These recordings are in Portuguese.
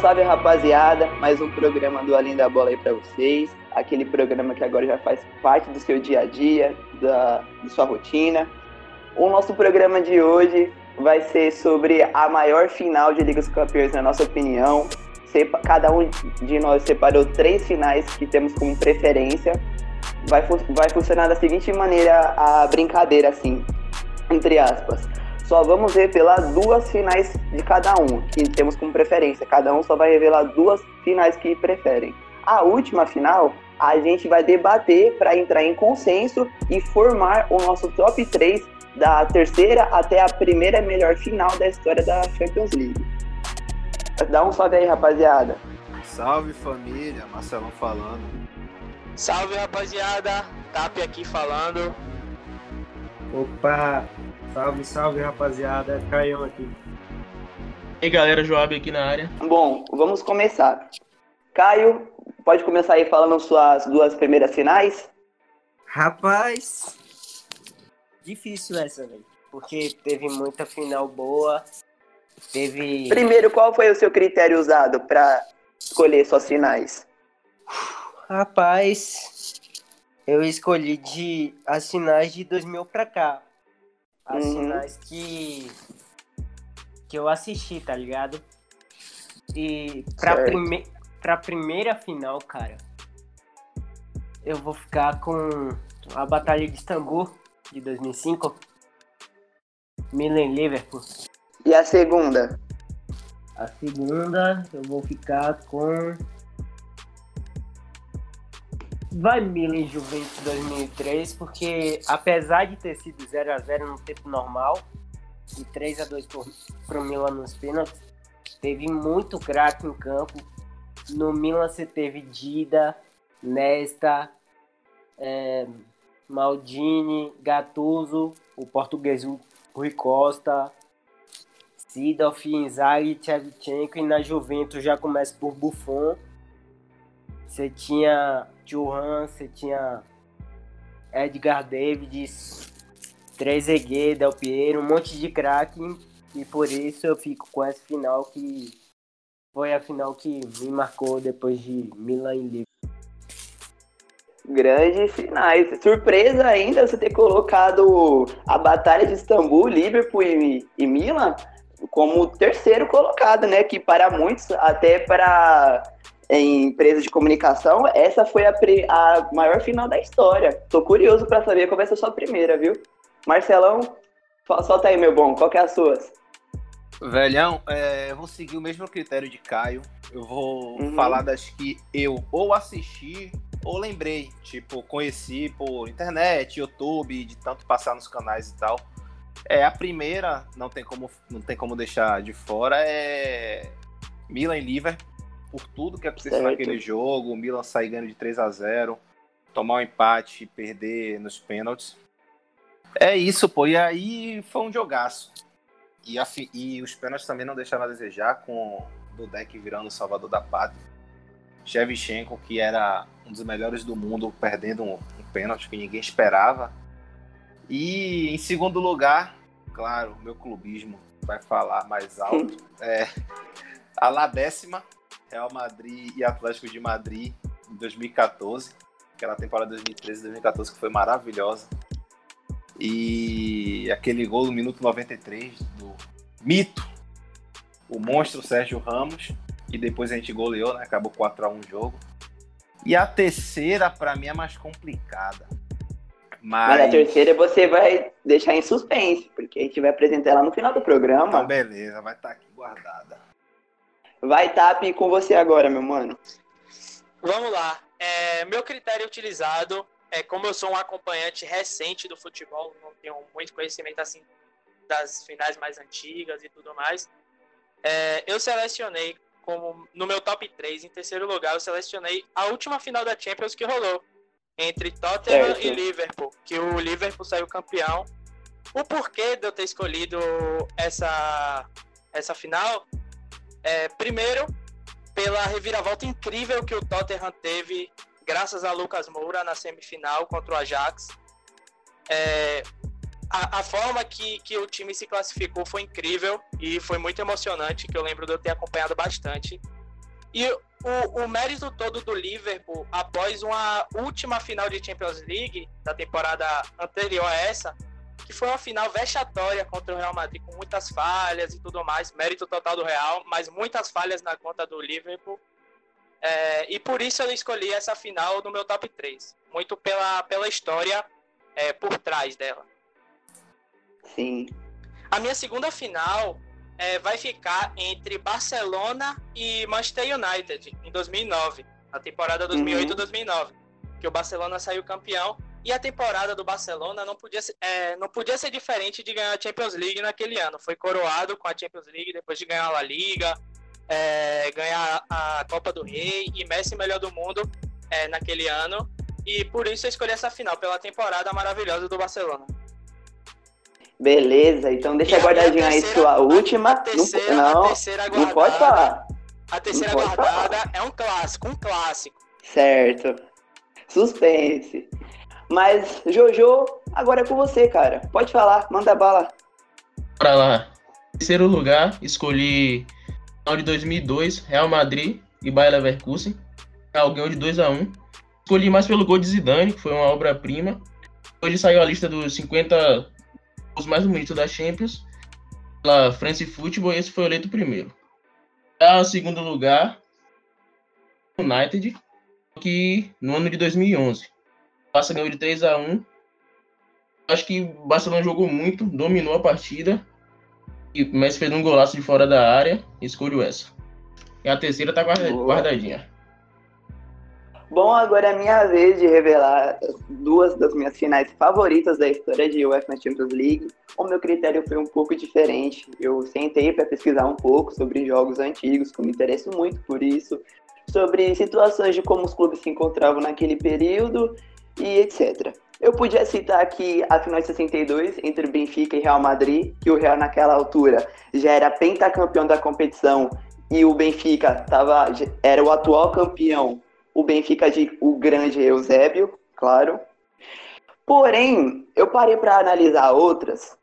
Salve, rapaziada, mais um programa do Além da Bola aí para vocês. Aquele programa que agora já faz parte do seu dia a dia, da, sua rotina. O nosso programa de hoje vai ser sobre a maior final de Liga dos Campeões, na nossa opinião. Cada um de nós separou três finais que temos como preferência. Vai, vai funcionar da seguinte maneira a brincadeira, assim, entre aspas. Só vamos revelar duas finais de cada um, que temos como preferência. Cada um só vai revelar duas finais que preferem. A última final, a gente vai debater para entrar em consenso e formar o nosso top 3 da terceira até a primeira melhor final da história da Champions League. Dá um salve aí, rapaziada. Salve família, Marcelão falando. Salve rapaziada, Tap aqui falando. Opa, salve, salve rapaziada, Caião aqui. E aí galera, Joab aqui na área. Bom, vamos começar. Caio, pode começar aí falando suas duas primeiras finais? Rapaz, difícil essa, velho. Porque teve muita final boa. Teve. Primeiro, qual foi o seu critério usado para escolher suas finais? Rapaz, eu escolhi de as finais de 2000 pra cá. As uhum. finais que que eu assisti, tá ligado? E pra, prime... pra primeira final, cara, eu vou ficar com a Batalha de Istambul de 2005. Milan Liverpool. E a segunda? A segunda eu vou ficar com. Vai Milan Juventus 2003, porque apesar de ter sido 0 a 0 no tempo normal e 3 a 2 por, pro Milan nos pênaltis, teve muito craque em campo. No Milan você teve Dida, Nesta, é, Maldini, Gattuso, o português Rui Costa, Sidorf, Inzaghi, Tchevchenko e na Juventus já começa por Buffon. Você tinha Churran, você tinha Edgar Davids, Trezeguet, Del Piero, um monte de craque e por isso eu fico com essa final que foi a final que me marcou depois de Milan e Liverpool grandes finais. Surpresa ainda você ter colocado a Batalha de Istambul, Liverpool e, e Milan como terceiro colocado, né? Que para muitos, até para em empresas de comunicação, essa foi a, a maior final da história. Tô curioso para saber qual vai ser a sua primeira, viu? Marcelão, solta aí, meu bom, qual que é a sua? Velhão, é, eu vou seguir o mesmo critério de Caio. Eu vou uhum. falar das que eu ou assisti ou lembrei, tipo, conheci por internet, YouTube, de tanto passar nos canais e tal. É, a primeira, não tem como, não tem como deixar de fora, é Milan e Liverpool, por tudo que aconteceu naquele jogo, o Milan sair ganhando de 3 a 0 tomar um empate e perder nos pênaltis. É isso, pô, e aí foi um jogaço. E, a, e os pênaltis também não deixaram a desejar, com o deck virando o salvador da pátria. Shevchenko, que era um dos melhores do mundo, perdendo um, um pênalti que ninguém esperava. E em segundo lugar, claro, meu clubismo vai falar mais alto. é, a lá décima, Real Madrid e Atlético de Madrid em 2014. Aquela temporada 2013 2014 que foi maravilhosa. E aquele gol no minuto 93 do mito, o monstro Sérgio Ramos. E depois a gente goleou, né? Acabou 4x1 o jogo. E a terceira, para mim, é mais complicada. Mas... Mas... a terceira você vai deixar em suspense, porque a gente vai apresentar ela no final do programa. Então, beleza, vai estar tá aqui guardada. Vai, Tap, com você agora, meu mano. Vamos lá. É, meu critério utilizado é como eu sou um acompanhante recente do futebol, não tenho muito conhecimento assim das finais mais antigas e tudo mais. É, eu selecionei como no meu top 3, em terceiro lugar, eu selecionei a última final da Champions que rolou entre Tottenham e Liverpool, que o Liverpool saiu campeão. O porquê de eu ter escolhido essa, essa final é, primeiro, pela reviravolta incrível que o Tottenham teve, graças a Lucas Moura na semifinal contra o Ajax. É, a, a, forma que, que o time se classificou foi incrível e foi muito emocionante, que eu lembro de eu ter acompanhado bastante. E o, o mérito todo do Liverpool, após uma última final de Champions League, da temporada anterior a essa, que foi uma final vexatória contra o Real Madrid, com muitas falhas e tudo mais, mérito total do Real, mas muitas falhas na conta do Liverpool. É, e por isso eu escolhi essa final no meu top 3. Muito pela, pela história é, por trás dela. Sim. A minha segunda final é, vai ficar entre Barcelona e Manchester United em 2009, a temporada 2008-2009, uhum. que o Barcelona saiu campeão e a temporada do Barcelona não podia, ser, é, não podia ser diferente de ganhar a Champions League naquele ano. Foi coroado com a Champions League depois de ganhar a La Liga, é, ganhar a Copa do Rei e Messi melhor do mundo é, naquele ano. E por isso eu escolhi essa final, pela temporada maravilhosa do Barcelona. Beleza, então deixa guardadinho aí sua última. Terceira, não, não, não pode falar. A terceira guardada é um clássico, um clássico. Certo. Suspense. Mas, Jojo, agora é com você, cara. Pode falar, manda bala. Bora lá. Em terceiro lugar, escolhi final de 2002, Real Madrid e Bayer Leverkusen. Alguém de 2 a 1 Escolhi mais pelo gol de Zidane, que foi uma obra-prima. Hoje saiu a lista dos 50 os mais bonitos da Champions pela France Football e esse foi eleito primeiro. Em segundo lugar, United, que no ano de 2011. Barça ganhou de 3 a 1 Acho que o Barcelona jogou muito, dominou a partida. E o Messi fez um golaço de fora da área e escolheu essa. E a terceira tá guardadinha. Bom, agora é minha vez de revelar duas das minhas finais favoritas da história de UEFA Champions League. O meu critério foi um pouco diferente. Eu sentei para pesquisar um pouco sobre jogos antigos, que eu me interesso muito por isso, sobre situações de como os clubes se encontravam naquele período e etc. Eu podia citar aqui a final de 62 entre Benfica e Real Madrid, que o Real naquela altura já era pentacampeão da competição e o Benfica tava, era o atual campeão o Benfica de o grande Eusébio, claro. Porém, eu parei para analisar outras.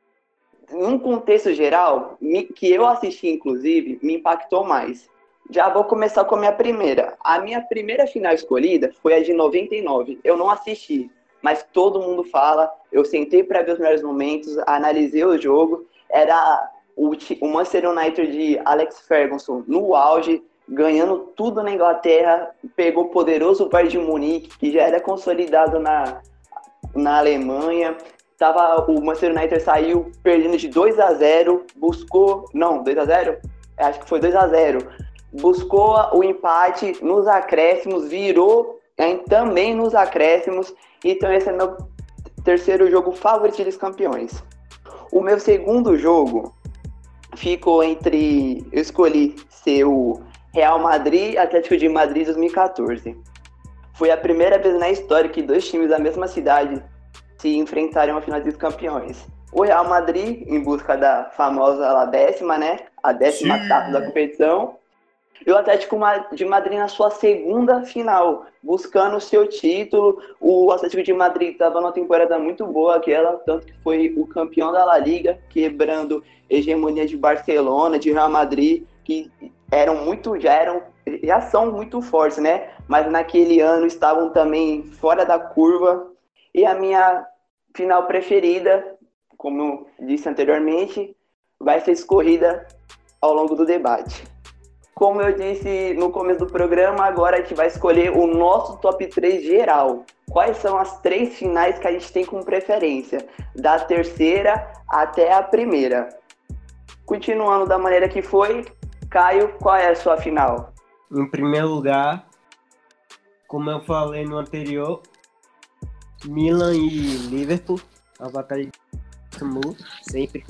Num contexto geral, que eu assisti inclusive, me impactou mais. Já vou começar com a minha primeira. A minha primeira final escolhida foi a de 99. Eu não assisti, mas todo mundo fala. Eu sentei para ver os melhores momentos, analisei o jogo. Era o, Manchester United de Alex Ferguson no auge, ganhando tudo na Inglaterra, pegou o poderoso Bayern de Munique, que já era consolidado na, na Alemanha. Tava, o Manchester United saiu perdendo de 2 a 0 buscou. Não, 2 a 0 é, Acho que foi 2 a 0 Buscou o empate nos acréscimos, virou também nos acréscimos. Então, esse é meu terceiro jogo favorito dos campeões. O meu segundo jogo ficou entre. Eu escolhi ser o Real Madrid Atlético de Madrid 2014. Foi a primeira vez na história que dois times da mesma cidade se enfrentaram a final dos campeões. O Real Madrid, em busca da famosa décima, né? A décima etapa da competição. E o Atlético de Madrid na sua segunda final, buscando o seu título. O Atlético de Madrid estava numa temporada muito boa, aquela, tanto que foi o campeão da La Liga, quebrando hegemonia de Barcelona, de Real Madrid, que eram muito, já eram, já são muito fortes, né? Mas naquele ano estavam também fora da curva. E a minha final preferida, como disse anteriormente, vai ser escorrida ao longo do debate. Como eu disse no começo do programa, agora a gente vai escolher o nosso top 3 geral. Quais são as três finais que a gente tem como preferência, da terceira até a primeira. Continuando da maneira que foi, Caio, qual é a sua final? Em primeiro lugar, como eu falei no anterior, Milan e Liverpool, a batalha de Camus, sempre.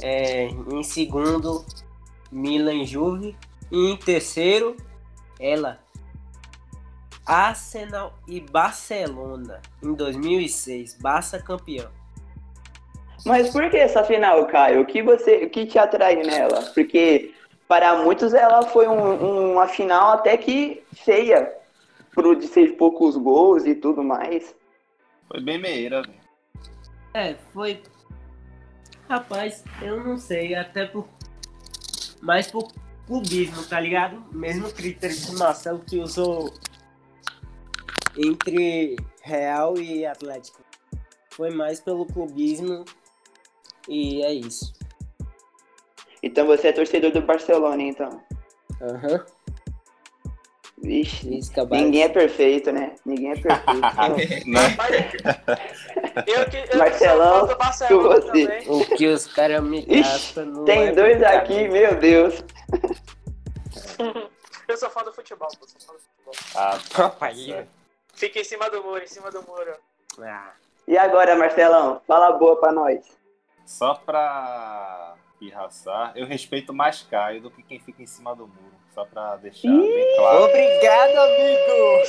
É, em segundo, Milan e Juve. E em terceiro, ela, Arsenal e Barcelona, em 2006, Barça campeão. Mas por que essa final, Caio? O que você, o que te atrai nela? Porque para muitos ela foi um, uma final até que feia, por de ser poucos gols e tudo mais. Foi bem meira, velho. É, foi. Rapaz, eu não sei, até por. Mais por clubismo, tá ligado? Mesmo critério de Marcelo que usou entre Real e Atlético. Foi mais pelo clubismo e é isso. Então você é torcedor do Barcelona, então. Aham. Uhum. Vixe, ninguém é perfeito, né? Ninguém é perfeito. né? eu que, eu Marcelão, que. Também. O que os caras me gastam Tem é dois aqui, meu Deus. eu sou fã do futebol, eu sou fã do futebol. Ah. Fica em cima do muro, em cima do muro. Ah. E agora, Marcelão? Fala boa pra nós. Só pra pirraçar, eu respeito mais Caio do que quem fica em cima do muro. Só pra deixar Ih, bem claro. Obrigado, amigo!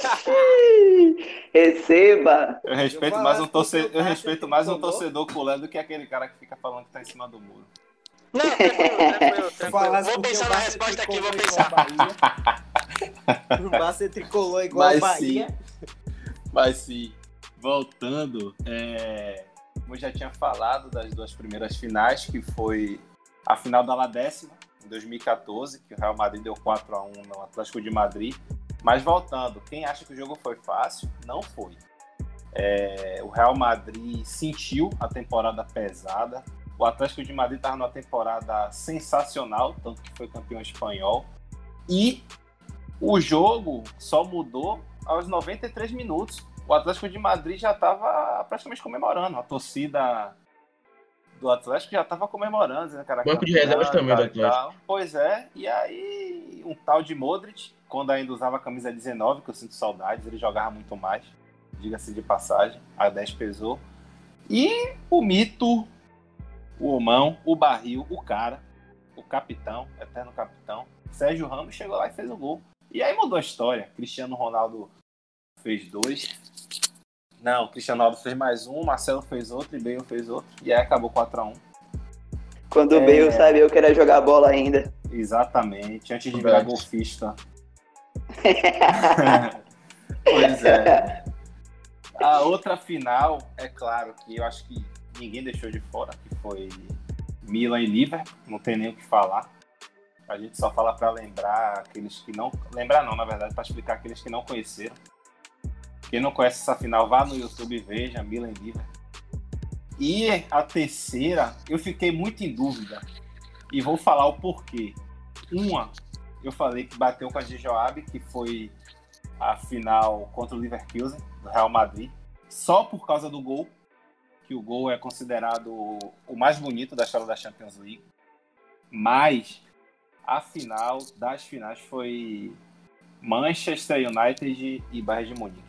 Receba! Eu respeito Eu mais um torcedor, porque eu o respeito mais um torcedor culé do que aquele cara que fica falando que tá em cima do muro. Não, tranquilo, tranquilo, Vou pensar na resposta aqui, vou pensar. O Barça tricolou igual Mas a Bahia. Mas sim, voltando, é, como eu já tinha falado das duas primeiras finais, que foi a final da La Décima, em 2014, que o Real Madrid deu 4 a 1 no Atlético de Madrid. Mas voltando, quem acha que o jogo foi fácil, não foi. É, o Real Madrid sentiu a temporada pesada. O Atlético de Madrid estava numa temporada sensacional, tanto que foi campeão espanhol. E o jogo só mudou aos 93 minutos. O Atlético de Madrid já estava praticamente comemorando. A torcida do Atlético já estava comemorando. Que era Banco de reservas também do Atlético. Pois é. E aí, um tal de Modric, quando ainda usava a camisa 19, que eu sinto saudades, ele jogava muito mais. Diga-se de passagem. A 10 pesou. E o mito, o homão, o barril, o cara, o capitão, eterno capitão, Sérgio Ramos chegou lá e fez o gol. E aí mudou a história. Cristiano Ronaldo fez dois. Não, Cristiano Ronaldo fez mais um, Marcelo fez outro e Bale fez outro. E aí acabou 4x1. Quando o É. Bale sabia que era jogar bola ainda. Exatamente, antes de virar golfista. pois é. A outra final, é claro que eu acho que ninguém deixou de fora, que foi Milan e Liverpool, não tem nem o que falar. A gente só fala para lembrar aqueles que não. Lembrar não, na verdade, para explicar aqueles que não conheceram. Quem não conhece essa final, vá no YouTube e veja Milan Liverpool. E a terceira, eu fiquei muito em dúvida. E vou falar o porquê. Uma, eu falei que bateu com a de que foi a final contra o Leverkusen, do Real Madrid, só por causa do gol, que o gol é considerado o mais bonito da história da Champions League. Mas a final das finais foi Manchester United e Bayern de Munique.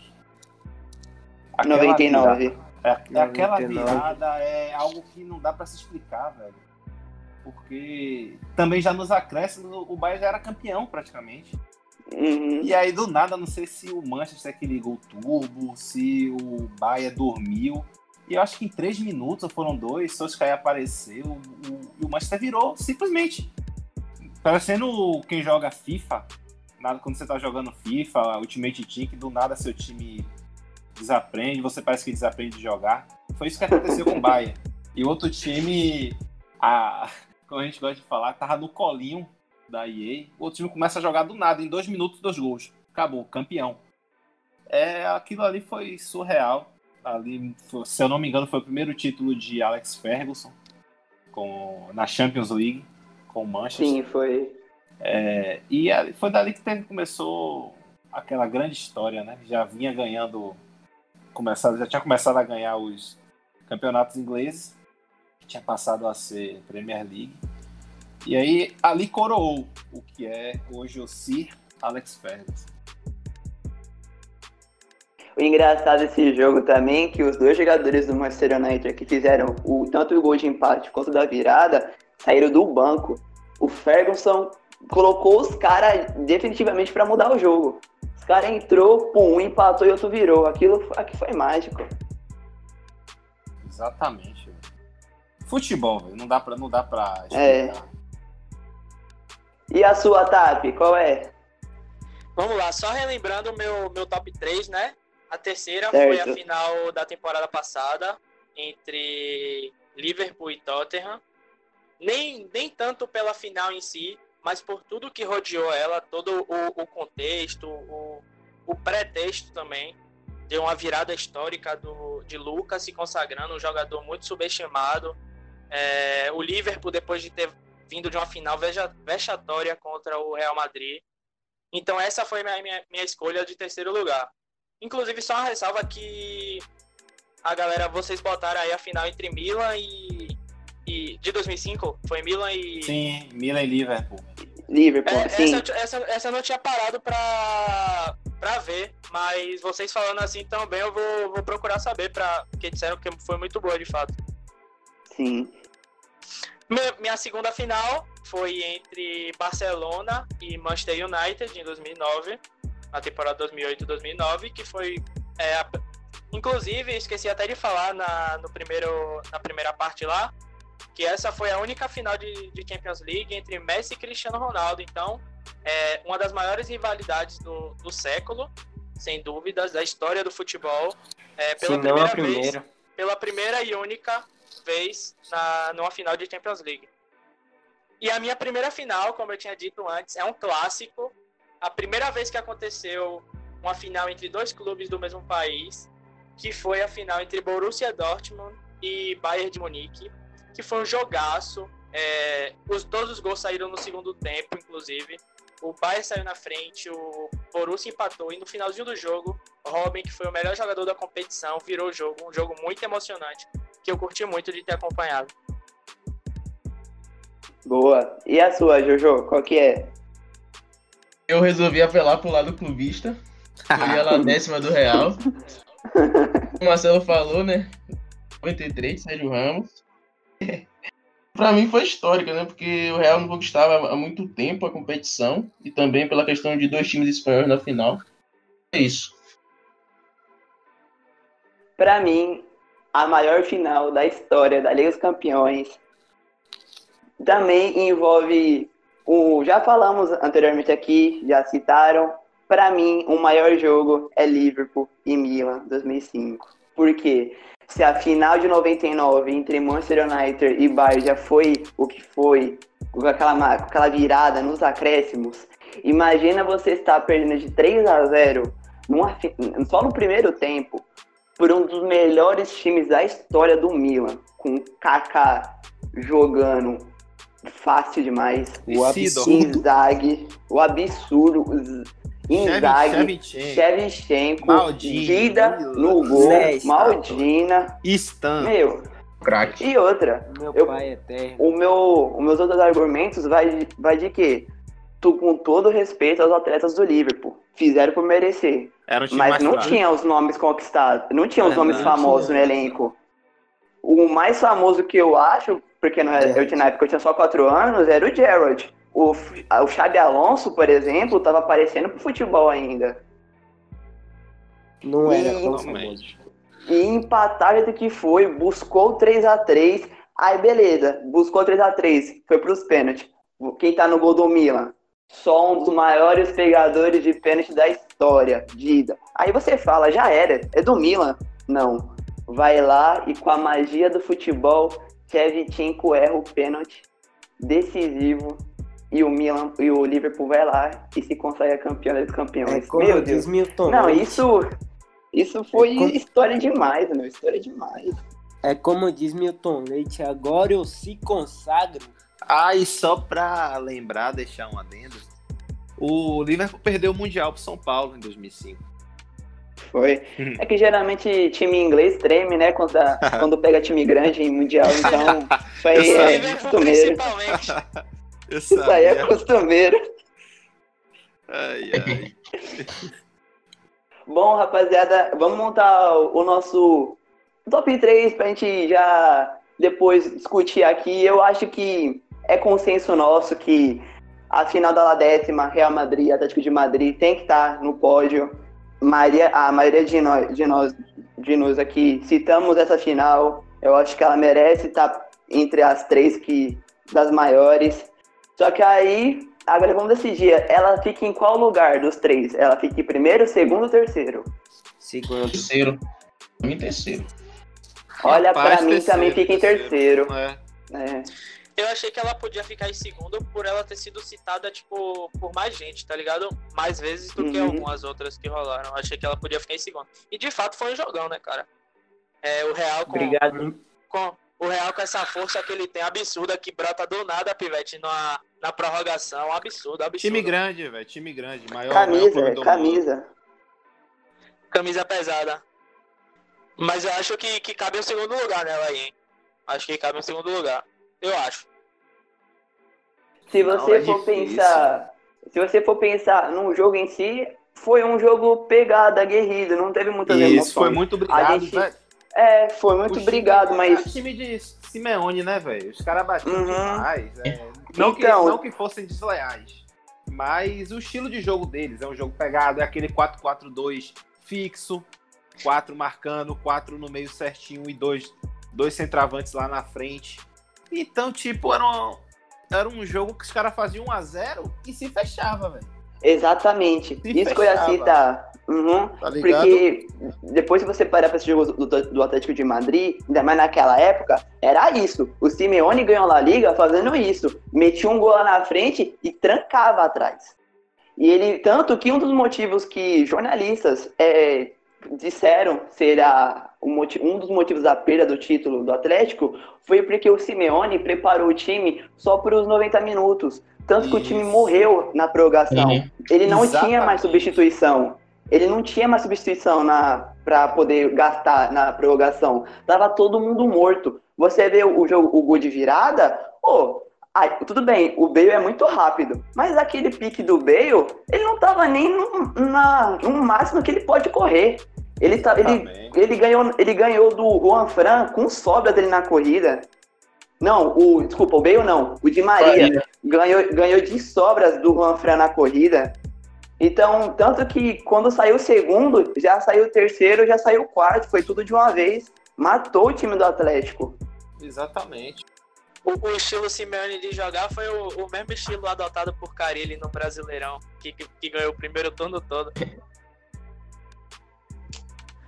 Aquela 99. virada- é, aquela 99. virada é algo que não dá pra se explicar, velho. Porque também já nos acréscimos o Bayern já era campeão praticamente. Uhum. E aí do nada, não sei se o Manchester que ligou o turbo, se o Bayern dormiu. E eu acho que em três minutos, ou foram dois, Solskjaer apareceu o, e o Manchester virou, simplesmente. Parecendo quem joga FIFA, nada, quando você tá jogando FIFA, Ultimate Team, que do nada seu time desaprende, você parece que desaprende de jogar. Foi isso que aconteceu com o Bayern. E outro time, a, como a gente gosta de falar, tava no colinho da EA. O outro time começa a jogar do nada, em dois minutos, dois gols. Acabou, campeão. É, aquilo ali foi surreal. Ali, foi- se eu não me engano, foi o primeiro título de Alex Ferguson com, na Champions League com o Manchester. Sim, foi. É, e foi dali que teve- começou aquela grande história, né? Já vinha ganhando, começado, já tinha começado a ganhar os campeonatos ingleses, que tinha passado a ser Premier League. E aí ali coroou o que é hoje o Sir Alex Ferguson. O engraçado desse jogo também é que os dois jogadores do Manchester United que fizeram o, tanto o gol de empate quanto da virada saíram do banco. O Ferguson colocou os caras definitivamente para mudar o jogo. Os caras entrou, pum, um empatou e outro virou. Aquilo aqui foi mágico. Exatamente. Futebol, velho, não dá pra, não dá pra É. E a sua TAP, qual é? Vamos lá, só relembrando o meu, meu top 3, né? A terceira foi a Certo. final da temporada passada, entre Liverpool e Tottenham. Nem, nem tanto pela final em si, mas por tudo que rodeou ela, todo o, o contexto, o, o pretexto também. Deu uma virada histórica do, de Lucas se consagrando, um jogador muito subestimado. É, o Liverpool, depois de ter vindo de uma final vexatória contra o Real Madrid. Então, essa foi minha, minha, minha escolha de terceiro lugar. Inclusive, só uma ressalva que a galera, vocês botaram aí a final entre Milan e. e de 2005? Foi Milan e. Sim, Milan e Liverpool. Liverpool, É, sim. essa, essa, essa eu não tinha parado pra, pra ver, mas vocês falando assim também eu vou, vou procurar saber, pra, porque disseram que foi muito boa de fato. Sim. Minha, minha segunda final foi entre Barcelona e Manchester United em 2009, na temporada 2008-2009, que foi. é, a- inclusive, esqueci até de falar na, no primeiro, na primeira parte lá, que essa foi a única final de, de Champions League entre Messi e Cristiano Ronaldo. Então, é uma das maiores rivalidades do, do século, sem dúvidas, da história do futebol. É, pela Se não a primeira vez primeira. pela primeira e única vez na, numa final de Champions League. E a minha primeira final, como eu tinha dito antes, é um clássico. A primeira vez que aconteceu uma final entre dois clubes do mesmo país, que foi a final entre Borussia Dortmund e Bayern de Munique, que foi um jogaço. É, os, todos os gols saíram no segundo tempo, inclusive. O Bayern saiu na frente, o Borussia empatou e no finalzinho do jogo, Robin, que foi o melhor jogador da competição, virou o jogo, um jogo muito emocionante, que eu curti muito de ter acompanhado. Boa. E a sua, Jojo? Qual que é? Eu resolvi apelar pro lado clubista. Escolhi ela a décima do Real. O Marcelo falou, né? 93, Sérgio Ramos. Pra mim foi histórica, né? Porque o Real não conquistava há muito tempo a competição. E também pela questão de dois times espanhóis na final. É isso. Pra mim, a maior final da história da Liga dos Campeões também envolve o. Já falamos anteriormente aqui, já citaram. Pra mim, o maior jogo é Liverpool e Milan 2005. Por quê? Se a final de 99 entre Manchester United e Bayern já foi o que foi, com aquela, com aquela virada nos acréscimos, imagina você estar perdendo de 3 a 0 numa só no primeiro tempo por um dos melhores times da história do Milan, com o Kaká jogando fácil demais, O absurdo. Inzaghi, o absurdo, Inzaghi, Shevchenko, Dida no gol, Zé, Maldina, Stan. meu, Craque. e outra, Meu Eu- pai é eterno. o meu, os meus outros argumentos vai, vai de quê? Tu, com todo respeito aos atletas do Liverpool, fizeram por merecer, Era um time mas mais não fraco. tinha os nomes conquistados, não tinha os É, nomes não famosos tinha. no elenco. O mais famoso que eu acho, porque não era- eu tinha, na época eu tinha só 4 anos, era o Gerrard. O, o Xabi Alonso, por exemplo, tava aparecendo pro futebol ainda. Não era E- tão famoso. E empatar do que foi, buscou 3 a 3 Aí beleza, buscou 3 a 3 foi pros pênaltis. Quem tá no gol do Milan? Só um dos maiores pegadores de pênalti da história, Dida. Aí você fala, já era, é do Milan. Não. Vai lá e com a magia do futebol, Shevchenko erra o pênalti decisivo e o Milan e o Liverpool vai lá e se consegue campeão dos É campeões. como Meu Deus. Milton Não, Leite. isso isso foi É como- história demais, meu, história demais. É como diz Milton Leite, agora eu se consagro. Ah, e só pra lembrar, deixar um adendo, o Liverpool perdeu o Mundial pro São Paulo em 2005. Foi. É que geralmente time inglês treme, né? Quando, dá- quando pega time grande em mundial, então isso aí Eu é costumeiro. principalmente. Eu Isso aí é costumeiro. Ai, ai. Bom, rapaziada, vamos montar o nosso top 3 pra gente já depois discutir aqui. Eu acho que é consenso nosso que a final da décima, Real Madrid, Atlético de Madrid, tem que estar no pódio. Maria, a maioria de nós, de nós, de nós aqui citamos essa final. Eu acho que ela merece estar entre as três que das maiores. Só que aí, agora vamos decidir. Ela fica em qual lugar dos três? Ela fica em primeiro, segundo ou terceiro? Segundo. Terceiro. Mim, terceiro. Olha, Rapaz, pra mim também fica em terceiro. É. É. Eu achei que ela podia ficar em segundo por ela ter sido citada, tipo, por mais gente, tá ligado? Mais vezes do que Uhum. algumas outras que rolaram. Eu achei que ela podia ficar em segundo. E de fato foi um jogão, né, cara? É, o Real com, Obrigado. com o Real com essa força que ele tem absurda que brota do nada, Pivete, na, na prorrogação. Absurdo, absurdo. Time grande, velho. Time grande. Maior, maior Camisa, é, do mundo. camisa. Camisa pesada. Mas eu acho que, que cabe um segundo lugar nela aí, hein? Acho que cabe um segundo lugar. Eu acho. Se Não, você é for difícil. pensar, se você for pensar no jogo em si, foi um jogo pegado, aguerrido, não teve muitas Isso, emoções. foi muito obrigado, gente- velho. É, foi muito O obrigado, é mas time de Simeone, né, velho? Os caras batiam Uhum. demais. é. Não, que, Então- não que fossem desleais. Mas o estilo de jogo deles é um jogo pegado, é aquele 4-4-2 fixo, quatro marcando, quatro no meio certinho e dois, dois centravantes lá na frente. Então, tipo, era um, era um jogo que os caras faziam 1x0 e se fechava, velho. exatamente. Se Isso que eu ia fechava. citar. Uhum. Tá ligado? Porque depois que você parar pra esse jogo do, do Atlético de Madrid, ainda mais naquela época, era isso. O Simeone ganhou a Liga fazendo isso. Metia um gol lá na frente e trancava atrás. E ele, tanto que um dos motivos que jornalistas é, disseram ser a, um dos motivos da perda do título do Atlético foi porque o Simeone preparou o time só para os 90 minutos. Tanto que o time Isso. morreu na prorrogação. Uhum. Ele não Exatamente. tinha mais substituição. Ele não tinha mais substituição na para poder gastar na prorrogação. Tava todo mundo morto. Você vê o jogo, o gol de virada, pô, ai, tudo bem, o Bale é muito rápido, mas aquele pique do Bale, ele não tava nem no, na, no máximo que ele pode correr. Ele, tá, ele, ele, ganhou, ele ganhou do Juan Fran com sobra dele na corrida. Não, o. Desculpa, o Bale não. O Di Maria Maria. ganhou, ganhou de sobras do Juan Fran na corrida. Então, tanto que quando saiu o segundo, já saiu o terceiro, já saiu o quarto, foi tudo de uma vez. Matou o time do Atlético. Exatamente. O, o estilo Simeone de jogar foi o, o mesmo estilo adotado por Carilli no Brasileirão, que, que, que ganhou o primeiro turno todo.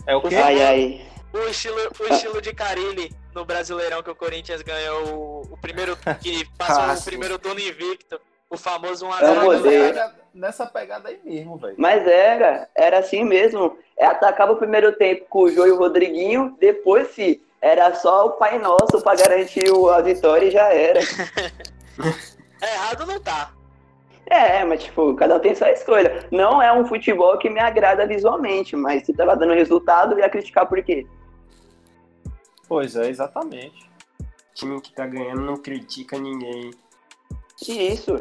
É o quê? Ai, ai. O estilo, o estilo de Carilli no Brasileirão que o Corinthians ganhou o, o primeiro que passou o primeiro turno invicto, o famoso 1 a Eu 0 vou nessa, pegada, aí mesmo, velho. Mas era, era assim mesmo. É, atacava o primeiro tempo com o Jô e o Rodriguinho, depois se era só o Pai Nosso pra garantir o- a vitória e já era. É, errado não tá. É, mas tipo, cada um tem sua escolha. Não é um futebol que me agrada visualmente, mas se tava dando resultado, eu ia criticar por quê? Pois é, exatamente. time que tá ganhando não critica ninguém. E isso.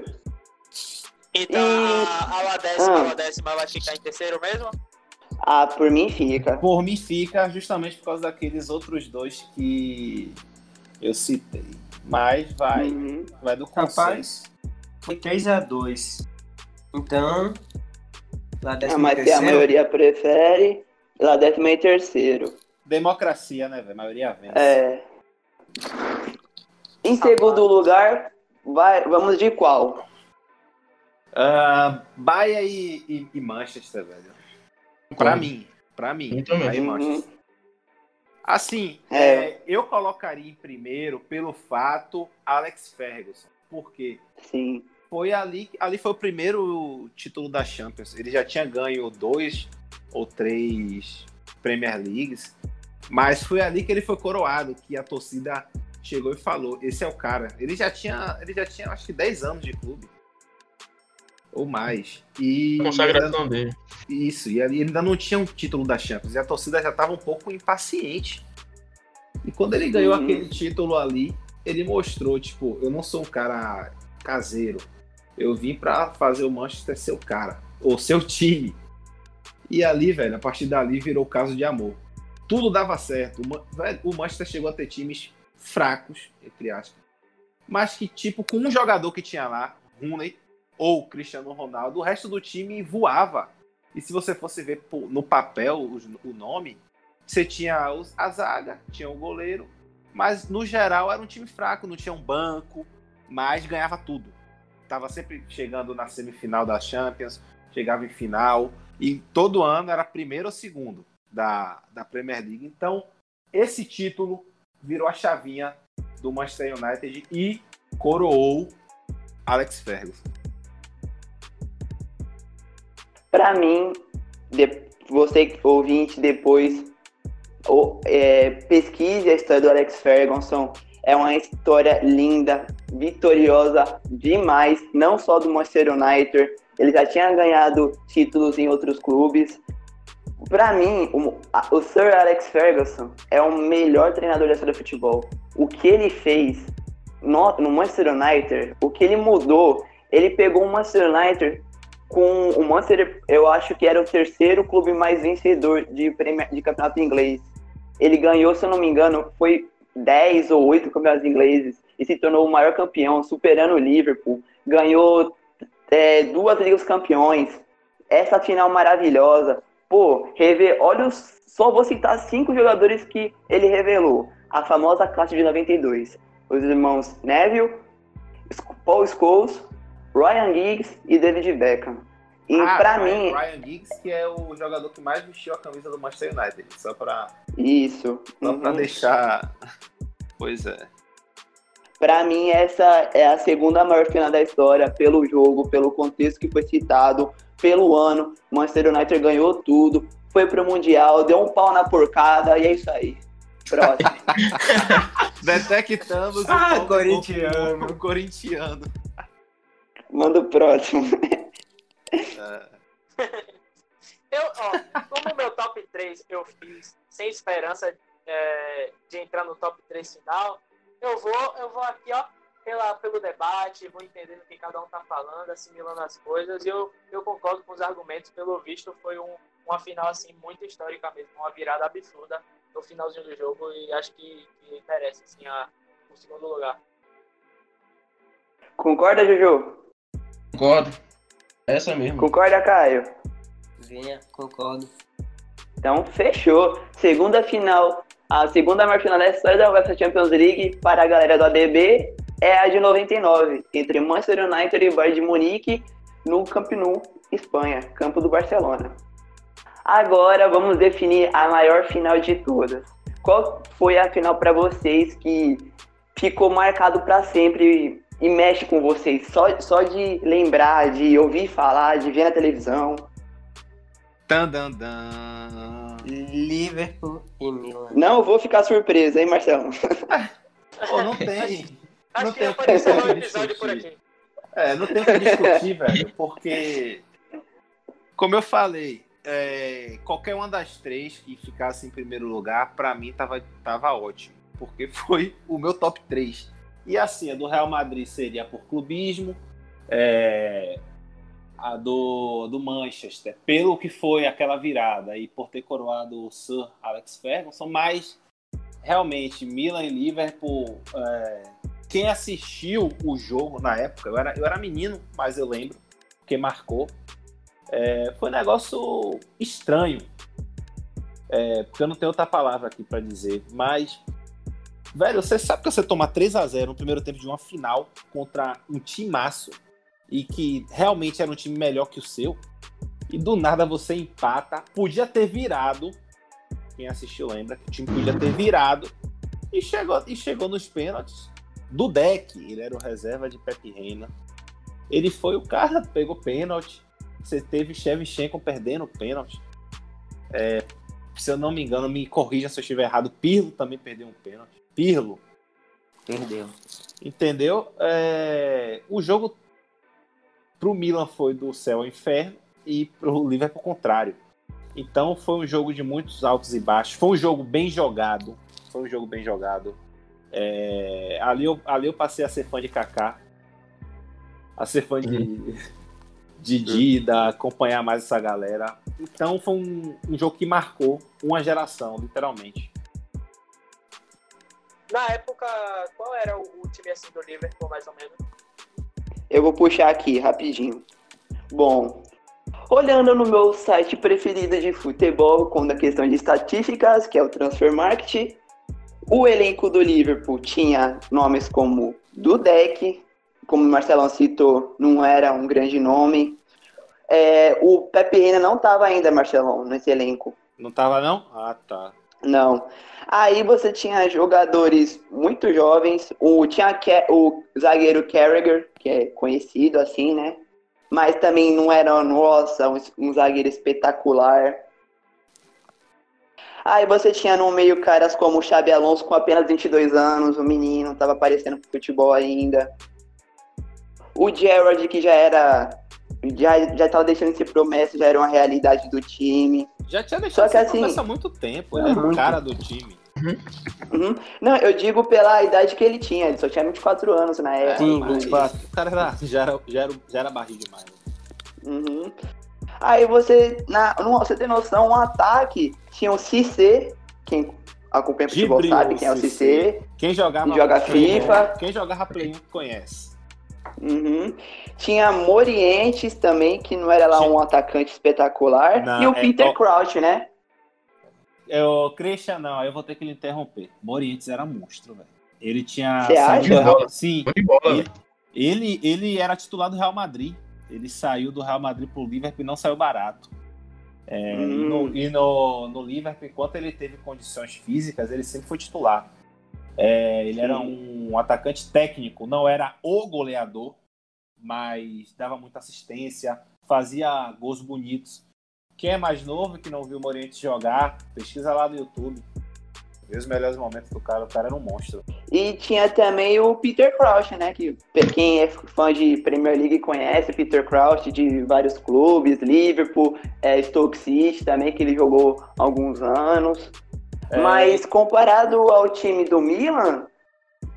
Então E- a, a décima, Ah. a décima vai ficar em terceiro mesmo? Ah, por mim fica. Por mim fica justamente por causa daqueles outros dois que eu citei. Mas vai, Uhum. vai do. Rapaz, foi 3x2. Então, lá Ah, décimo mas se a maioria prefere, lá décimo em terceiro. Democracia, né, velho? A maioria vence. É. Em segundo lugar, vai, vamos de qual? Ah, Bahia e, e- e Manchester, velho. Pra Concordo. mim, pra mim. Eu também. Bahia e Uhum. Manchester. Assim, É. é, eu colocaria em primeiro pelo fato Alex Ferguson. Por quê? Sim. Foi ali, ali foi o primeiro título da Champions. Ele já tinha ganho dois ou três Premier Leagues, mas foi ali que ele foi coroado, que a torcida chegou e falou: esse é o cara. Ele já tinha, ele já tinha acho que 10 anos de clube ou mais. E consagração dele. isso, e ele ainda não tinha um título da Champions, e a torcida já estava um pouco impaciente. E quando ele ganhou Uhum. aquele título ali, ele mostrou, tipo, eu não sou um cara caseiro. Eu vim pra fazer o Manchester ser o cara, ou seu time. E ali, velho, a partir dali virou caso de amor. Tudo dava certo. O, Ma- velho, o Manchester chegou a ter times fracos, entre aspas, mas que, tipo, com um jogador que tinha lá, Rooney ou Cristiano Ronaldo, o resto do time voava. E se você fosse ver no papel o nome, você tinha a zaga, tinha o goleiro, mas no geral era um time fraco, não tinha um banco, mas ganhava tudo. Tava sempre chegando na semifinal da Champions, chegava em final, e todo ano era primeiro ou segundo da, da Premier League. Então, esse título virou a chavinha do Manchester United e coroou Alex Ferguson. Para mim, de, você ouvinte depois ou, é, pesquise a história do Alex Ferguson. É uma história linda, vitoriosa demais, não só do Manchester United. Ele já tinha ganhado títulos em outros clubes. Para mim, o, o, Sir Alex Ferguson é o melhor treinador da história do futebol. O que ele fez no, no Manchester United, o que ele mudou, ele pegou o Manchester United com o Manchester, eu acho que era o terceiro clube mais vencedor de, Premier, de campeonato inglês. Ele ganhou, se eu não me engano, foi 10 ou 8 campeonatos ingleses e se tornou o maior campeão, superando o Liverpool. Ganhou é, duas Ligas Campeões. Essa final maravilhosa. Pô, rever, olha, os, só vou citar cinco jogadores que ele revelou. A famosa classe de 92. Os irmãos Neville, Paul Scholes, Ryan Giggs e David Beckham. E ah, pra Ryan, mim. Ryan Giggs, que é o jogador que mais vestiu a camisa do Manchester United. Só pra. Isso. Só uhum. pra deixar. Pois é. Pra mim, essa é a segunda maior final da história, pelo jogo, pelo contexto que foi citado, pelo ano. Manchester United ganhou tudo, foi pro Mundial, deu um pau na porcada e é isso aí. Próximo. Detectamos ah, o corintiano. O corintiano. Manda o próximo. eu, ó, como meu top 3 eu fiz sem esperança é, de entrar no top 3 final, eu vou, eu vou aqui, ó, pela, pelo debate, vou entendendo o que cada um tá falando, assimilando as coisas, e eu, eu concordo com os argumentos, pelo visto foi um, uma final, assim, muito histórica mesmo, uma virada absurda no finalzinho do jogo, e acho que, que merece, assim, a, o segundo lugar. Concorda, Juju? Concordo. Essa mesmo. Concorda, Caio? Venha, concordo. Então, fechou. Segunda final. A segunda maior final da história da UEFA Champions League para a galera do ADB é a de 99, entre Manchester United e Bayern de Munique no Camp Nou, Espanha, campo do Barcelona. Agora vamos definir a maior final de todas. Qual foi a final para vocês que ficou marcado para sempre e mexe com vocês? Só, só de lembrar, de ouvir falar, de ver na televisão. Dan, dan, dan. Liverpool e Milan. Não vou ficar surpreso, hein, Marcelo? Pô, não tem. Acho não que tem apareceu um episódio por aqui. É, não tem o que discutir, velho, porque, como eu falei, é, qualquer uma das três que ficasse em primeiro lugar, para mim tava, tava ótimo, porque foi o meu top 3. E assim, a do Real Madrid seria por clubismo, é, a do, do Manchester, pelo que foi aquela virada e por ter coroado o Sir Alex Ferguson, mas realmente Milan e Liverpool, é, quem assistiu o jogo na época, eu era, eu era menino, mas eu lembro, porque marcou, é, foi um negócio estranho, é, porque eu não tenho outra palavra aqui para dizer, mas Velho, você sabe que você toma 3 a 0 no primeiro tempo de uma final contra um timaço e que realmente era um time melhor que o seu, e do nada você empata, podia ter virado. Quem assistiu lembra que o time podia ter virado e chegou, e chegou nos pênaltis do deck. Ele era o reserva de Pepe Reina. Ele foi o cara, pegou pênalti. Você teve Shevchenko perdendo o pênalti. É, se eu não me engano, me corrija se eu estiver errado. Pirlo também perdeu um pênalti. Pirlo. Perdeu. Entendeu? É, o jogo pro Milan foi do céu ao inferno e pro Liverpool contrário. Então foi um jogo de muitos altos e baixos. Foi um jogo bem jogado. Foi um jogo bem jogado. É, ali, eu, ali eu passei a ser fã de Kaká. A ser fã de, uhum. de Dida, acompanhar mais essa galera. Então foi um, um jogo que marcou uma geração, literalmente. Na época, qual era o, o time assim do Liverpool, mais ou menos? Eu vou puxar aqui rapidinho. Bom, olhando no meu site preferido de futebol, com a questão de estatísticas, que é o Transfer Market, o elenco do Liverpool tinha nomes como Dudek, como o Marcelão citou, não era um grande nome. É, o Pepe Reina não estava ainda, Marcelão, nesse elenco. Não estava não? Ah, tá. Não. Aí você tinha jogadores muito jovens. O, tinha o zagueiro Carragher, que é conhecido assim, né? Mas também não era, nossa, um, um zagueiro espetacular. Aí você tinha no meio caras como o Xabi Alonso com apenas 22 anos, o menino, tava aparecendo pro futebol ainda. O Gerard, que já era. Já, já tava deixando de ser promessa, já era uma realidade do time. Já tinha deixado Só que, assim, promessa há muito tempo, ele é, era o cara do time. Uhum. Não, eu digo pela idade que ele tinha, ele só tinha 24 anos na época. Sim, 24. O cara era, já, era, já, era, já era barriga demais. Uhum. Aí você, na, você tem noção, um ataque tinha o Cissé, quem acompanha futebol sabe quem é o Cissé. Quem jogava joga FIFA. Quem jogava Play 1 conhece. Uhum. Tinha Morientes também, que não era lá um atacante espetacular. Não, e o é, Peter Crouch, né? Eu, Christian, não, eu vou ter que lhe interromper. Morientes era monstro, velho. Ele tinha. Você acha? Real... Sim. Bola, ele, ele, ele, era titular do Real Madrid. Ele saiu do Real Madrid pro Liverpool e não saiu barato. É, hum. E, no, e no, no, Liverpool, enquanto ele teve condições físicas, ele sempre foi titular. É, ele Sim. era um atacante técnico, não era o goleador, mas dava muita assistência, fazia gols bonitos. Quem é mais novo que não viu o Morientes jogar, pesquisa lá no YouTube. Vê os melhores momentos do cara, o cara era um monstro. E tinha também o Peter Crouch, né? Que quem é fã de Premier League conhece, Peter Crouch de vários clubes, Liverpool, é, Stoke City também, que ele jogou alguns anos. É... Mas comparado ao time do Milan,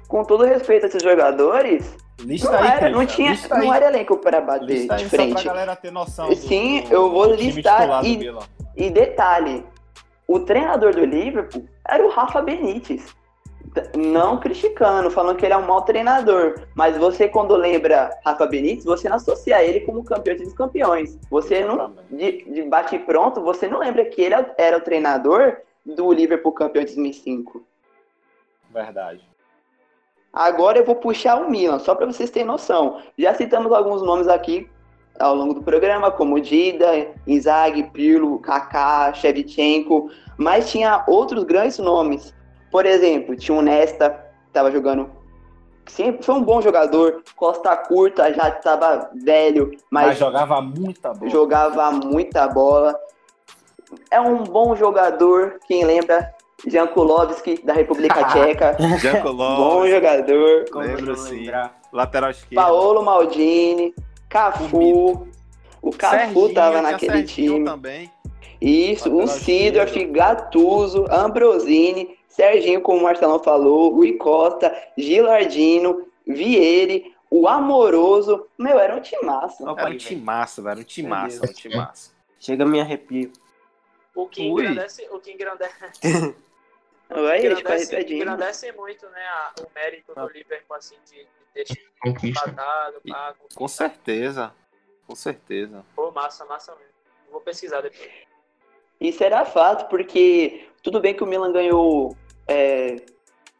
com todo respeito a esses jogadores, Lista não, aí, era, não tinha, Lista não aí. era elenco para bater Lista de frente. Só pra galera ter noção. Do, Sim, do, eu vou listar e, e detalhe, o treinador do Liverpool era o Rafa Benítez. Não criticando, falando que ele é um mau treinador. Mas você, quando lembra Rafa Benítez, você não associa ele como campeão dos campeões. Você não, de, de bate pronto, você não lembra que ele era o treinador do Liverpool campeão de 2005. Verdade. Agora eu vou puxar o Milan, só para vocês terem noção. Já citamos alguns nomes aqui ao longo do programa, como Dida, Inzaghi, Pirlo, Kaká, Shevchenko, mas tinha outros grandes nomes. Por exemplo, tinha o Nesta, que estava jogando sempre foi um bom jogador, Costa Curta já estava velho, mas, mas, jogava muita bola. Jogava muita bola. É um bom jogador, quem lembra Jankulovski, da República Tcheca. Bom jogador. Lembro sim. Lateral esquerdo. Paolo Maldini, Cafu. O Cafu Serginho, tava naquele time. Também. Isso, o Sidorf, Gattuso, Ambrosini, Serginho, como o Marcelão falou, Rui Costa, Gilardino, Vieri, o Amoroso. Meu, era um timaço. Era um timaço, velho. Um timaço, um timaço. Chega a me arrepio. O que engrandece. O que engrandece. Engrandece, engrandece muito, né, a, o mérito do ah. Liverpool, assim, de, de ter empatado, Com certeza, com certeza. Pô, massa, massa mesmo. Vou pesquisar depois. Isso era fato, porque tudo bem que o Milan ganhou é,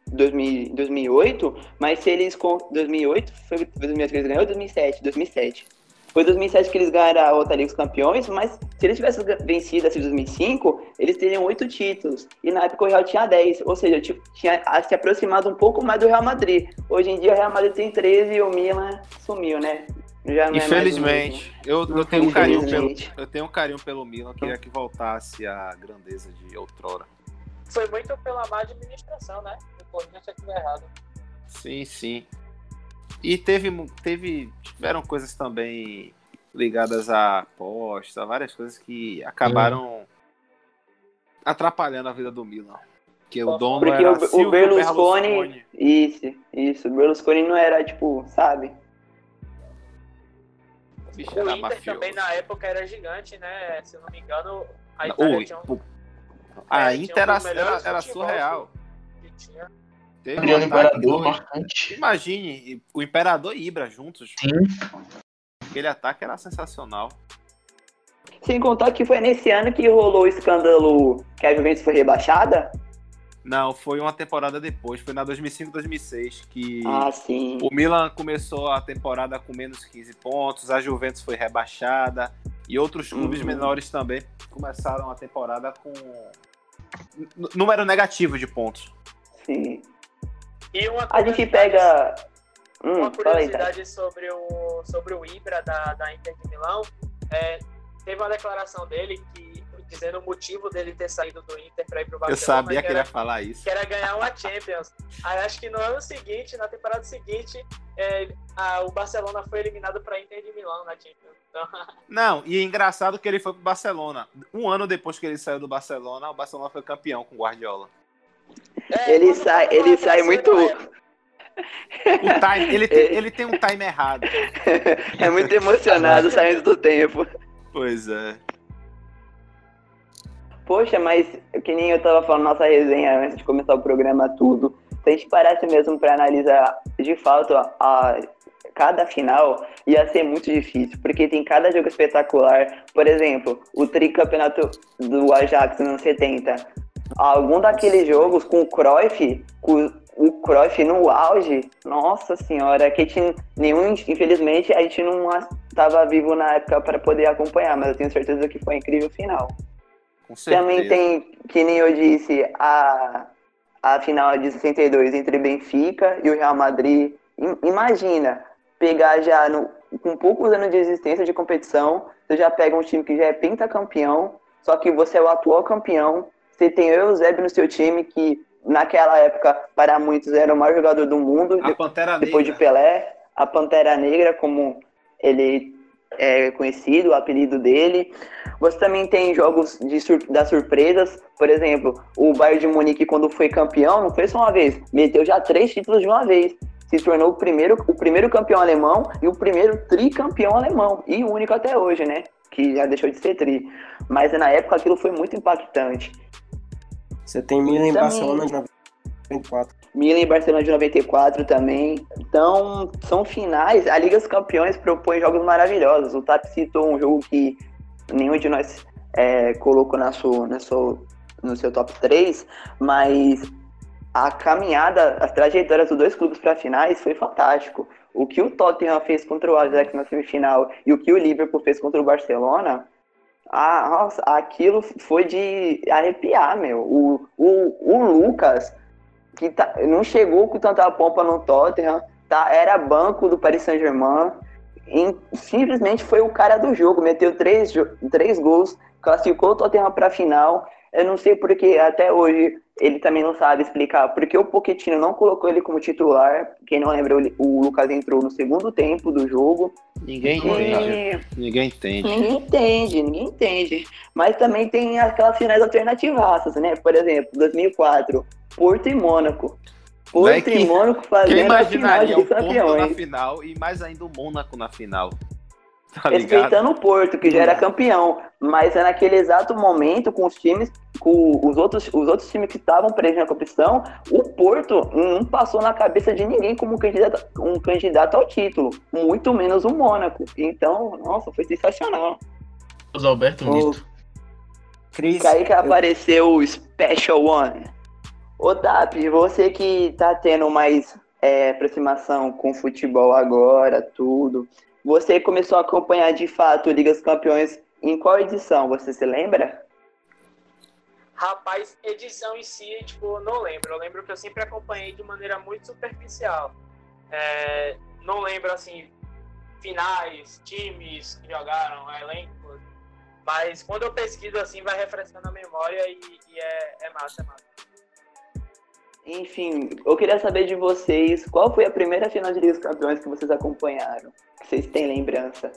2000, 2008, mas se eles com 2008 foi 2008 que eles ganhou 2007, 2007. Foi 2007 que eles ganharam a outra Liga dos Campeões, mas se eles tivessem vencido essa de 2005, eles teriam oito títulos. E na época o Real tinha 10, ou seja, tipo, tinha se aproximado um pouco mais do Real Madrid. Hoje em dia o Real Madrid tem 13 e o Milan sumiu, né? Já não Infelizmente, é eu, eu, tenho um carinho pelo, eu tenho um carinho pelo Milan, queria que voltasse a grandeza de outrora. Foi muito pela má administração, né? O Corinthians estiver errado. Sim, sim. E teve, teve, tiveram coisas também ligadas à aposta, várias coisas que acabaram atrapalhando a vida do Milan. Que o dono Porque era o, o Berlusconi, Berlusconi, Isso, isso. O Berlusconi não era, tipo, sabe? Bicho, o Inter mafioso. também na época era gigante, né? Se eu não me engano, a Itália tinha um... A é, Inter era, era, era surreal. Que tinha. Teve um Imperador marcante. Imagine o Imperador e Ibra juntos. Sim. Aquele ataque era sensacional. Sem contar que foi nesse ano que rolou o escândalo que a Juventus foi rebaixada. Não, foi uma temporada depois, foi na 2005-2006 que ah, sim. o Milan começou a temporada com menos 15 pontos, a Juventus foi rebaixada e outros clubes uhum. menores também começaram a temporada com número negativo de pontos. Sim. E uma A gente curiosidade- pega. Hum, Uma aí, curiosidade sobre o, sobre o Ibra da, da Inter de Milão, é, teve uma declaração dele que dizendo o motivo dele ter saído do Inter para ir pro Eu Barcelona, sabia que ele ia falar isso. que era ganhar uma Champions. Aí acho que no ano seguinte, na temporada seguinte, é, a- o Barcelona foi eliminado para Inter de Milão na Champions. Então, Não, e é engraçado que ele foi pro Barcelona. Um ano depois que ele saiu do Barcelona, o Barcelona foi campeão com o Guardiola. É, Ele sai, ele sai muito. é- O time, ele, tem, ele tem um time errado. é muito emocionado saindo do tempo. Pois é. Poxa, mas que nem eu tava falando na nossa resenha antes de começar o programa tudo. Se a gente parasse mesmo pra analisar de fato a, a- cada final, ia ser muito difícil, porque tem cada jogo espetacular. Por exemplo, o tricampeonato do Ajax nos anos 70. Algum daqueles jogos com o Cruyff, com o Cruyff no auge, nossa senhora, que a gente, nenhum, infelizmente, a gente não estava vivo na época para poder acompanhar, mas eu tenho certeza que foi incrível o final. Também tem, que nem eu disse, a, a final de 62 entre Benfica e o Real Madrid. Im- Imagina, pegar já no, com poucos anos de existência de competição, você já pega um time que já é pentacampeão, só que você é o atual campeão, você tem o Eusébio no seu time, que naquela época, para muitos, era o maior jogador do mundo, A Pantera depois de Negra. Pelé, a Pantera Negra, como ele é conhecido, o apelido dele. Você também tem jogos de sur- das surpresas, por exemplo, o Bayern de Munique, quando foi campeão, não foi só uma vez, meteu já três títulos de uma vez. Se tornou o primeiro, o primeiro campeão alemão e o primeiro tricampeão alemão, e o único até hoje, né? Que já deixou de ser tri. Mas na época aquilo foi muito impactante. Você tem Milan em Também. Barcelona de 94. Milan e Barcelona de 94 também. Então, são finais. A Liga dos Campeões propõe jogos maravilhosos. O Tap citou um jogo que nenhum de nós é, colocou na sua, na sua, no seu top 3, mas a caminhada, as trajetórias dos dois clubes para finais foi fantástico. O que o Tottenham fez contra o Ajax na semifinal e o que o Liverpool fez contra o Barcelona, ah, nossa, aquilo foi de arrepiar, meu. O, o, o Lucas, que tá- não chegou com tanta pompa no Tottenham, tá, era banco do Paris Saint-Germain, simplesmente foi o cara do jogo, meteu três, três gols, classificou o Tottenham para a final. Eu não sei porque até hoje ele também não sabe explicar porque o Pochettino não colocou ele como titular. Quem não lembra, o- Lucas entrou no segundo tempo do jogo. Ninguém entende. E Ninguém entende. Ninguém entende, ninguém entende. Mas também tem aquelas finais alternativas, né? Por exemplo, 2004, Porto e Mônaco. Porto e Mônaco Quem fazendo a final de o Porto na campeões. final e mais ainda o Mônaco na final? Tá? Respeitando o Porto, que já era campeão. Mas é naquele exato momento, com os times, com os outros, os outros times que estavam presentes na competição, o Porto não passou na cabeça de ninguém como um candidato, um candidato ao título. Muito menos o Mônaco. Então, nossa, foi sensacional. Carlos Alberto Ô, Mito. Cris, Aí que eu- apareceu o Special One. Ô Tap, você que tá tendo mais é, aproximação com o futebol agora, tudo. Você começou a acompanhar de fato Liga dos Campeões em qual edição? Você se lembra? Rapaz, edição em si, tipo, não lembro. Eu lembro que eu sempre acompanhei de maneira muito superficial. É, não lembro, assim, finais, times que jogaram, elencos. Mas quando eu pesquiso, assim, vai refrescando a memória e, e é, é massa, é massa. Enfim, eu queria saber de vocês, qual foi a primeira final de Liga dos Campeões que vocês acompanharam? Vocês têm lembrança?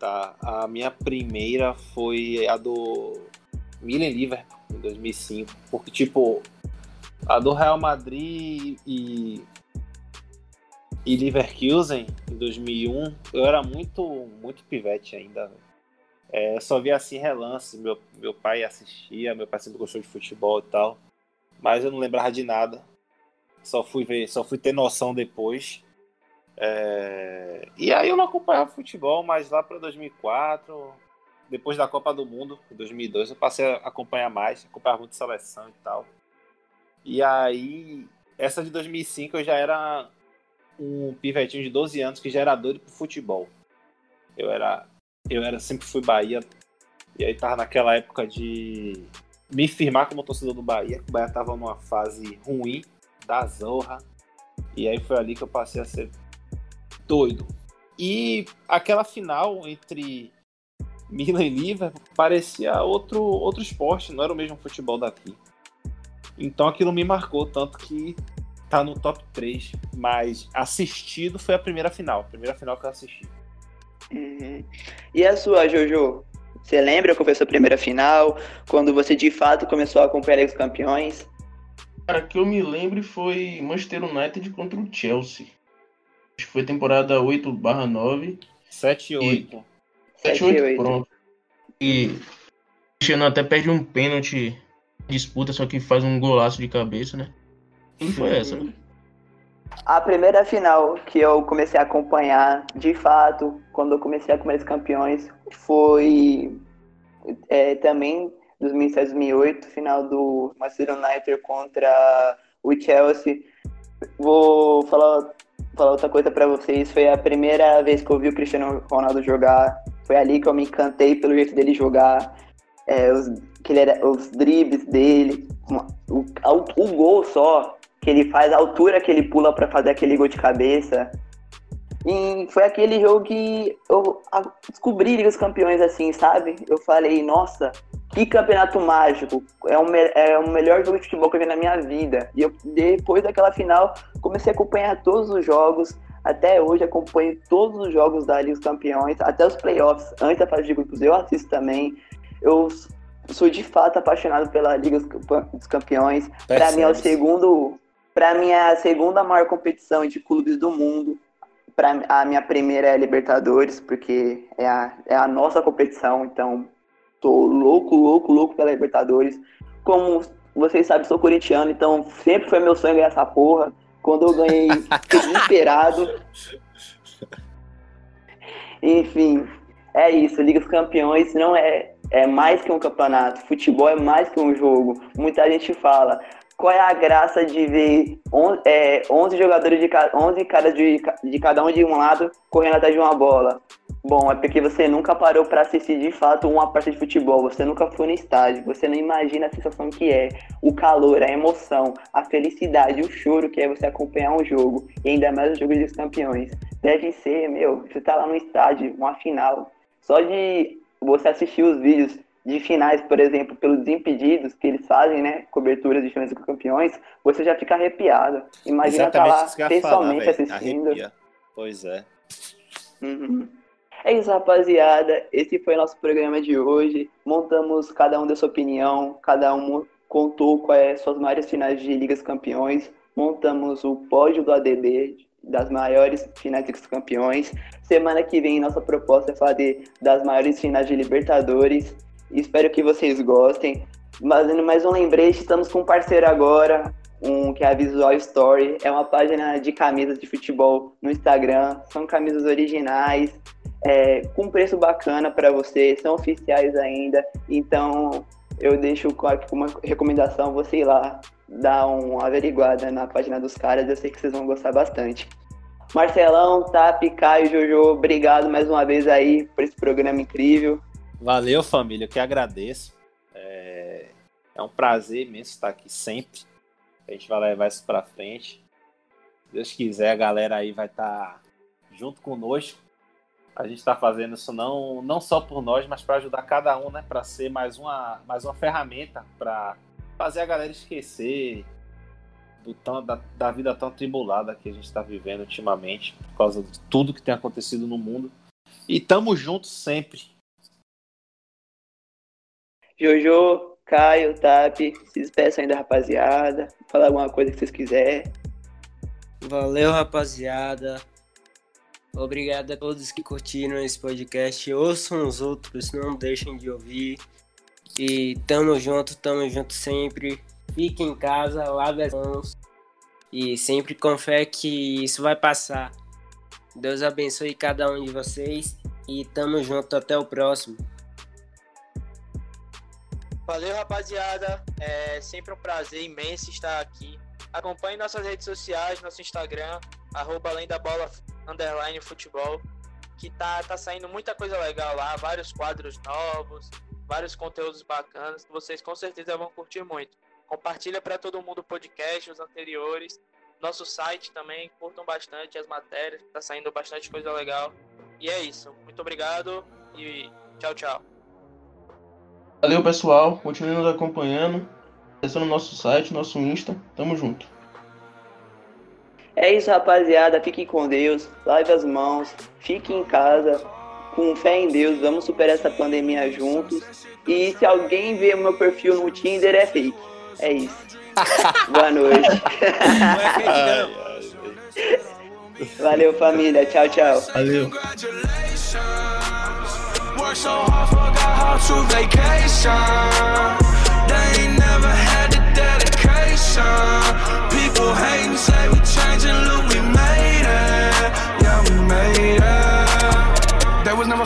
Tá, a minha primeira foi a do Milan Liverpool em 2005, porque tipo a do Real Madrid e e Leverkusen em 2001, eu era muito muito pivete ainda. É, só via assim relance, meu meu pai assistia, meu pai sempre gostou de futebol e tal, mas eu não lembrava de nada. Só fui ver, só fui ter noção depois. É, E aí eu não acompanhava futebol, mas lá para 2004, depois da Copa do Mundo, em 2002, eu passei a acompanhar mais, acompanhar muito seleção e tal. E aí, essa de 2005 eu já era um pivetinho de 12 anos que já era doido pro futebol. Eu era, eu era sempre fui Bahia, e aí tava naquela época de me firmar como torcedor do Bahia. O Bahia tava numa fase ruim, da zorra. E aí foi ali que eu passei a ser doido. E aquela final entre Milan e Liverpool parecia outro, outro esporte, não era o mesmo futebol daqui. Então aquilo me marcou, tanto que tá no top 3. Mas assistido foi a primeira final, a primeira final que eu assisti. Uhum. E a sua, Jojo? Você lembra qual foi a sua primeira final? Quando você de fato começou a acompanhar os campeões? Cara, que eu me lembro foi Manchester United contra o Chelsea. Acho que foi temporada 8 barra 9. 7 e 8. 7 e 8, pronto. E o Cristiano até perde um pênalti disputa, só que faz um golaço de cabeça, né? E foi uhum. essa, né? A primeira final que eu comecei a acompanhar, de fato, quando eu comecei a comer os campeões, foi é, também 2007, 2008, final do Manchester United contra o Chelsea. Vou falar, falar outra coisa para vocês. Foi a primeira vez que eu vi o Cristiano Ronaldo jogar. Foi ali que eu me encantei pelo jeito dele jogar. É, os, que ele era, os dribles dele, o, o, o gol só que ele faz, a altura que ele pula para fazer aquele gol de cabeça. E foi aquele jogo que eu descobri dos Campeões assim, sabe? Eu falei, nossa, que campeonato mágico! É o, é o melhor jogo de futebol que eu vi na minha vida. E eu, depois daquela final, comecei a acompanhar todos os jogos. Até hoje acompanho todos os jogos da Liga dos Campeões, até os playoffs, antes da fase de grupos, eu assisto também. Eu sou de fato apaixonado pela Liga dos Campeões. Para mim é o segundo para mim é a segunda maior competição de clubes do mundo. Pra, a minha primeira é a Libertadores, porque é a, é a nossa competição, então tô louco, louco, louco pela Libertadores. Como vocês sabem, sou corintiano, então sempre foi meu sonho ganhar essa porra. Quando eu ganhei, fiquei desesperado. Enfim, é isso. Liga dos Campeões não é, é mais que um campeonato. Futebol é mais que um jogo. Muita gente fala, qual é a graça de ver 11, é, 11 jogadores de 11 caras de, de cada um de um lado correndo atrás de uma bola? Bom, é porque você nunca parou para assistir de fato uma partida de futebol, você nunca foi no estádio, você não imagina a sensação que é, o calor, a emoção, a felicidade, o choro que é você acompanhar um jogo, e ainda mais o jogo dos campeões. Deve ser, meu, você tá lá no estádio, uma final, só de você assistir os vídeos de finais, por exemplo, pelos desimpedidos que eles fazem, né? Coberturas de finais com campeões, você já fica arrepiado. Imagina estar tá lá pessoalmente falar, assistindo. Arrepia. Pois é. Uhum. É isso, rapaziada. Esse foi o nosso programa de hoje. Montamos, cada um deu sua opinião, cada um contou quais suas maiores finais de Ligas Campeões. Montamos o pódio do ADB, das maiores finais de campeões. Semana que vem, nossa proposta é fazer das maiores finais de Libertadores. Espero que vocês gostem. Mas mais um lembrete, estamos com um parceiro agora, um que é a Visual Story. É uma página de camisas de futebol no Instagram. São camisas originais, é, com preço bacana para você, são oficiais ainda. Então eu deixo aqui uma recomendação, você ir lá dar uma averiguada na página dos caras, eu sei que vocês vão gostar bastante. Marcelão, Tap, Caio, Jojo, obrigado mais uma vez aí por esse programa incrível. Valeu, família, eu que agradeço. É, é um prazer imenso estar aqui sempre. A gente vai levar isso para frente. Se Deus quiser, a galera aí vai estar junto conosco. A gente está fazendo isso não, não só por nós, mas para ajudar cada um, né? Para ser mais uma, mais uma ferramenta para fazer a galera esquecer do tão, da, da vida tão tribulada que a gente está vivendo ultimamente, por causa de tudo que tem acontecido no mundo. E tamo juntos sempre. Jojo, Caio, Tap, se despeçam ainda, rapaziada. Falar alguma coisa que vocês quiserem. Valeu, rapaziada. Obrigado a todos que curtiram esse podcast. Ouçam os outros, não deixem de ouvir. E tamo junto, tamo junto sempre. Fique em casa, lave as mãos. E sempre com fé que isso vai passar. Deus abençoe cada um de vocês. E tamo junto, até o próximo. Valeu, rapaziada. É sempre um prazer imenso estar aqui. Acompanhe nossas redes sociais, nosso Instagram, arroba além da bola, underline futebol, que tá, tá saindo muita coisa legal lá, vários quadros novos, vários conteúdos bacanas que vocês com certeza vão curtir muito. Compartilha para todo mundo o podcast, os anteriores, nosso site também, curtam bastante as matérias, tá saindo bastante coisa legal. E é isso. Muito obrigado e tchau, tchau. Valeu, pessoal. Continue nos acompanhando. Acessando nosso site, nosso Insta. Tamo junto. É isso, rapaziada. Fiquem com Deus. Lave as mãos. Fiquem em casa. Com fé em Deus. Vamos superar essa pandemia juntos. E se alguém ver o meu perfil no Tinder, é fake. É isso. Boa noite. Valeu, família. Tchau, tchau. Valeu. Work so hard, forgot how to vacation.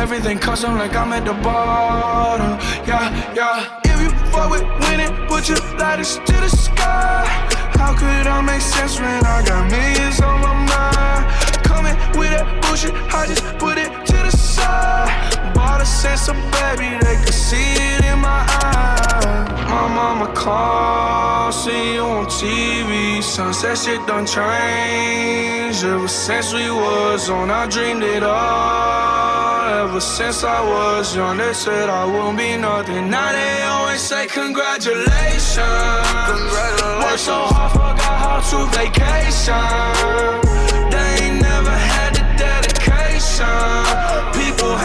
Everything custom like I'm at the bottom, yeah, yeah. If you fuck with winning, put your lighters to the sky. How could I make sense when I got millions on my mind? Coming with that bullshit, I just put it to the side. Bought a sense of baby, they could see it in my eyes. My mama called, see you on TV. Sunset shit done changed. Ever since we was on, I dreamed it all. Ever since I was young, they said I wouldn't be nothing. Now they always say congratulations. Congratulations. Worked so hard, forgot how to vacation. They ain't never had the dedication.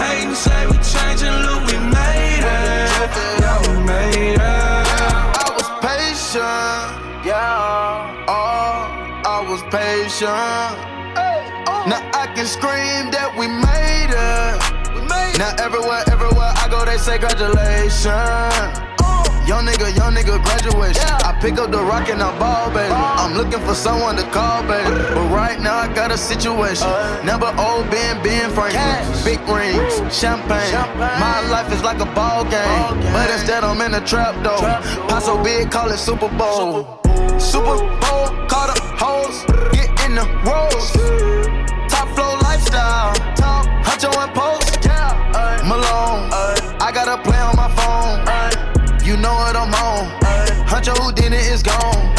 Hating, say we changing, look, we made it. Yeah, we made it. I was patient, yeah. Oh, I was patient. Now I can scream that we made it. Now everywhere, everywhere I go, they say congratulations. Young nigga, young nigga, graduation. I pick up the rock and I ball, baby. I'm looking for someone to call, baby. But right now I got a situation. Uh. Never old Ben, Ben Franklin. Big rings, champagne. My life is like a ball game. But instead I'm in a trap though. Paso big, call it Super Bowl. Super Bowl, call the hoes, get in the rolls. Top flow lifestyle, Huncho and Post, Did it is gone.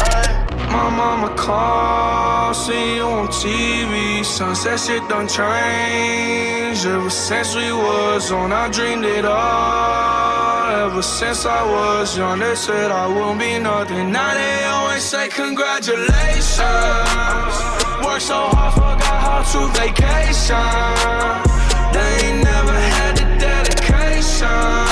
My mama called, see you on TV. Sunset shit done changed. Ever since we was on, I dreamed it all. Ever since I was young, they said I wouldn't be nothing. Now they always say congratulations. Worked so hard, forgot how to vacation. They ain't never had the dedication.